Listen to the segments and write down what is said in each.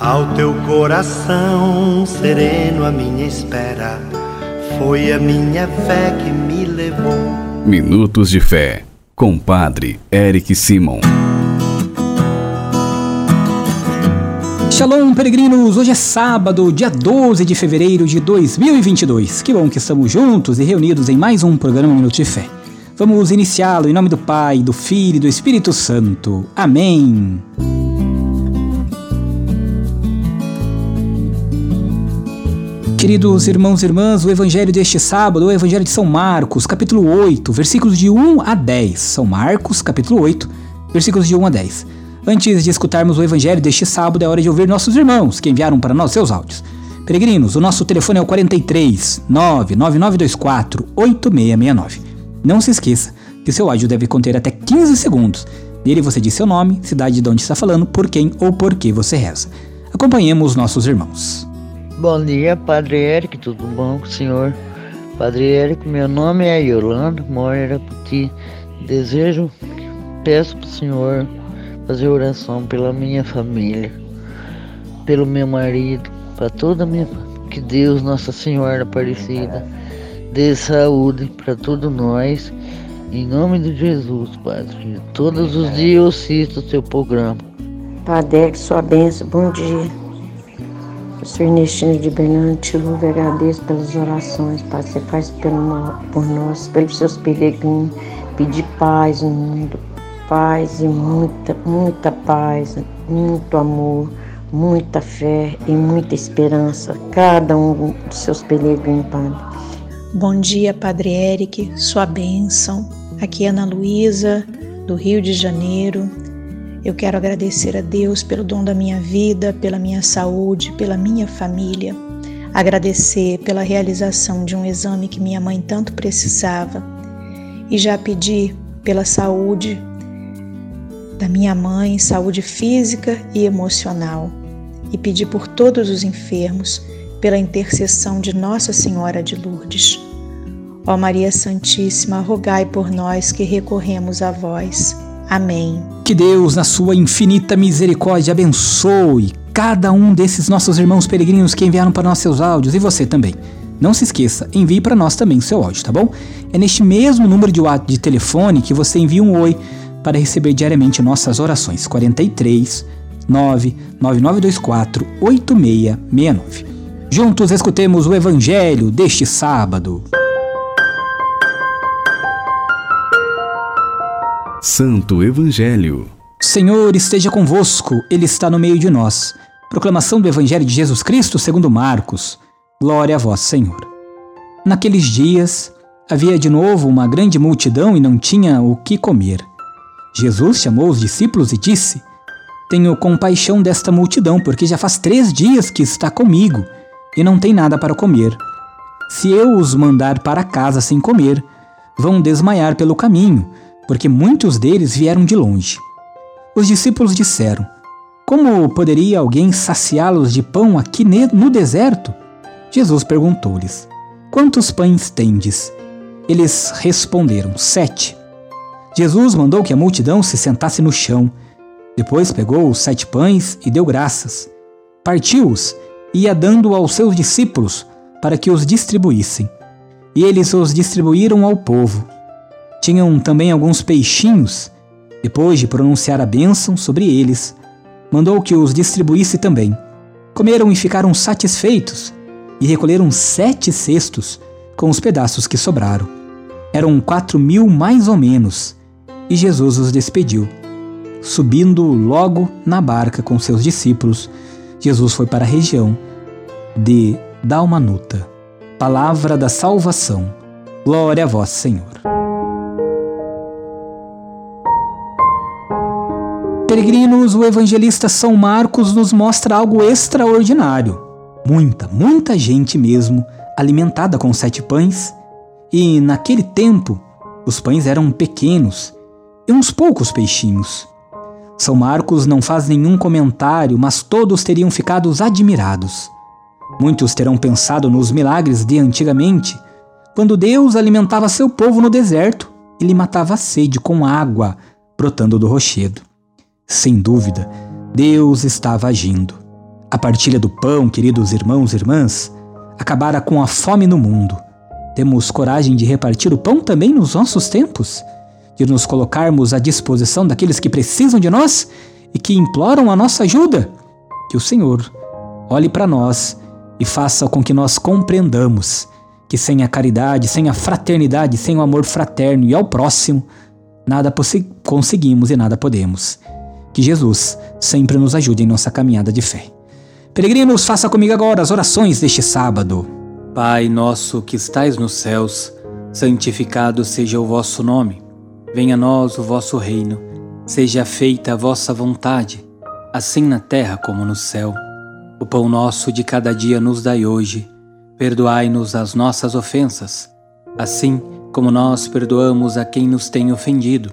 Ao teu coração sereno, a minha espera foi a minha fé que me levou. Minutos de Fé, com Padre Eric Simon. Shalom, peregrinos! Hoje é sábado, dia 12 de fevereiro de 2022. Que bom que estamos juntos e reunidos em mais um programa Minuto de Fé. Vamos iniciá-lo em nome do Pai, do Filho e do Espírito Santo. Amém. Queridos irmãos e irmãs, o evangelho deste sábado é o evangelho de São Marcos, capítulo 8, versículos de 1 a 10. São Marcos, capítulo 8, versículos de 1 a 10. Antes de escutarmos o evangelho deste sábado, é hora de ouvir nossos irmãos que enviaram para nós seus áudios. Peregrinos, o nosso telefone é o 43 99924 8669. Não se esqueça que seu áudio deve conter até 15 segundos. Nele você diz seu nome, cidade de onde está falando, por quem ou por que você reza. Acompanhemos nossos irmãos. Bom dia, Padre Eric, tudo bom com o senhor? Padre Eric, meu nome é Yolanda, moro em Araputi. Desejo, peço para o senhor fazer oração pela minha família, pelo meu marido, para toda a minha que Deus, Nossa Senhora Aparecida, dê saúde para todos nós. Em nome de Jesus, Padre. Todos os dias eu assisto o seu programa. Padre Eric, sua bênção, bom dia. Sou Ernestina de te louvo e agradeço pelas orações, Pai, você faz pelo, por nós, pelos seus peregrinos, pedir paz no mundo, paz e muita, muita paz, muito amor, muita fé e muita esperança, cada um dos seus peregrinos, Padre. Bom dia, Padre Eric, sua bênção. Aqui é Ana Luísa, do Rio de Janeiro. Eu quero agradecer a Deus pelo dom da minha vida, pela minha saúde, pela minha família. Agradecer pela realização de um exame que minha mãe tanto precisava. E já pedir pela saúde da minha mãe, saúde física e emocional. E pedir por todos os enfermos, pela intercessão de Nossa Senhora de Lourdes. Ó Maria Santíssima, rogai por nós que recorremos a vós. Amém. Que Deus, na sua infinita misericórdia, abençoe cada um desses nossos irmãos peregrinos que enviaram para nós seus áudios e você também. Não se esqueça, envie para nós também o seu áudio, tá bom? É neste mesmo número de, de telefone que você envia um oi para receber diariamente nossas orações. 43 99924 8669. Juntos escutemos o evangelho deste sábado. Santo Evangelho. Senhor esteja convosco, Ele está no meio de nós. Proclamação do Evangelho de Jesus Cristo segundo Marcos. Glória a vós, Senhor. Naqueles dias, havia de novo uma grande multidão e não tinha o que comer. Jesus chamou os discípulos e disse: Tenho compaixão desta multidão, porque já faz três dias que está comigo e não tem nada para comer. Se eu os mandar para casa sem comer, vão desmaiar pelo caminho porque muitos deles vieram de longe. Os discípulos disseram: Como poderia alguém saciá-los de pão aqui no deserto? Jesus perguntou-lhes: Quantos pães tendes? Eles responderam: Sete. Jesus mandou que a multidão se sentasse no chão. Depois pegou os sete pães e deu graças. Partiu-os e ia dando aos seus discípulos para que os distribuíssem. E eles os distribuíram ao povo. Tinham também alguns peixinhos. Depois de pronunciar a bênção sobre eles, mandou que os distribuísse também. Comeram e ficaram satisfeitos, e recolheram sete cestos com os pedaços que sobraram. Eram quatro mil mais ou menos, e Jesus os despediu. Subindo logo na barca com seus discípulos, Jesus foi para a região de Dalmanuta. Palavra da salvação. Glória a vós, Senhor. Peregrinos, o evangelista São Marcos nos mostra algo extraordinário. Muita, muita gente mesmo alimentada com sete pães. E naquele tempo, os pães eram pequenos e uns poucos peixinhos. São Marcos não faz nenhum comentário, mas todos teriam ficado admirados. Muitos terão pensado nos milagres de antigamente, quando Deus alimentava seu povo no deserto e lhe matava a sede com água brotando do rochedo. Sem dúvida, Deus estava agindo. A partilha do pão, queridos irmãos e irmãs, acabara com a fome no mundo. Temos coragem de repartir o pão também nos nossos tempos? De nos colocarmos à disposição daqueles que precisam de nós e que imploram a nossa ajuda? Que o Senhor olhe para nós e faça com que nós compreendamos que sem a caridade, sem a fraternidade, sem o amor fraterno e ao próximo, nada conseguimos e nada podemos. Que Jesus sempre nos ajude em nossa caminhada de fé. Peregrinos, faça comigo agora as orações deste sábado. Pai nosso que estais nos céus, santificado seja o vosso nome. Venha a nós o vosso reino. Seja feita a vossa vontade, assim na terra como no céu. O pão nosso de cada dia nos dai hoje. Perdoai-nos as nossas ofensas, assim como nós perdoamos a quem nos tem ofendido.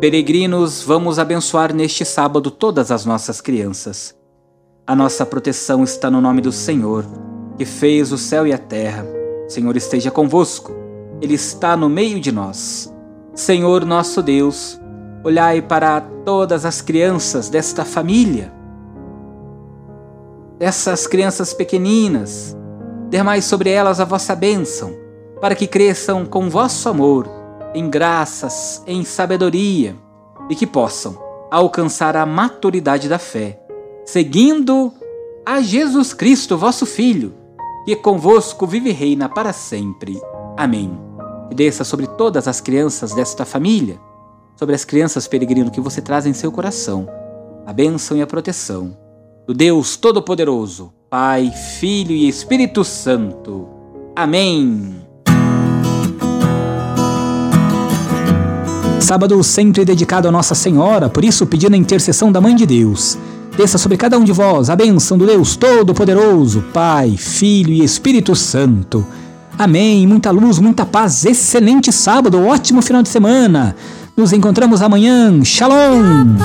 Peregrinos, vamos abençoar neste sábado todas as nossas crianças. A nossa proteção está no nome do Senhor, que fez o céu e a terra. O Senhor esteja convosco, Ele está no meio de nós. Senhor nosso Deus, olhai para todas as crianças desta família essas crianças pequeninas. Dermai sobre elas a vossa bênção, para que cresçam com vosso amor, em graças, em sabedoria, e que possam alcançar a maturidade da fé, seguindo a Jesus Cristo, vosso Filho, que convosco vive e reina para sempre. Amém. E desça sobre todas as crianças desta família, sobre as crianças peregrino que você traz em seu coração, a bênção e a proteção do Deus Todo-Poderoso, Pai, Filho e Espírito Santo. Amém. Sábado sempre dedicado a Nossa Senhora, por isso pedindo a intercessão da Mãe de Deus. Desça sobre cada um de vós a bênção do Deus Todo-Poderoso, Pai, Filho e Espírito Santo. Amém. Muita luz, muita paz. Excelente sábado, ótimo final de semana. Nos encontramos amanhã. Shalom.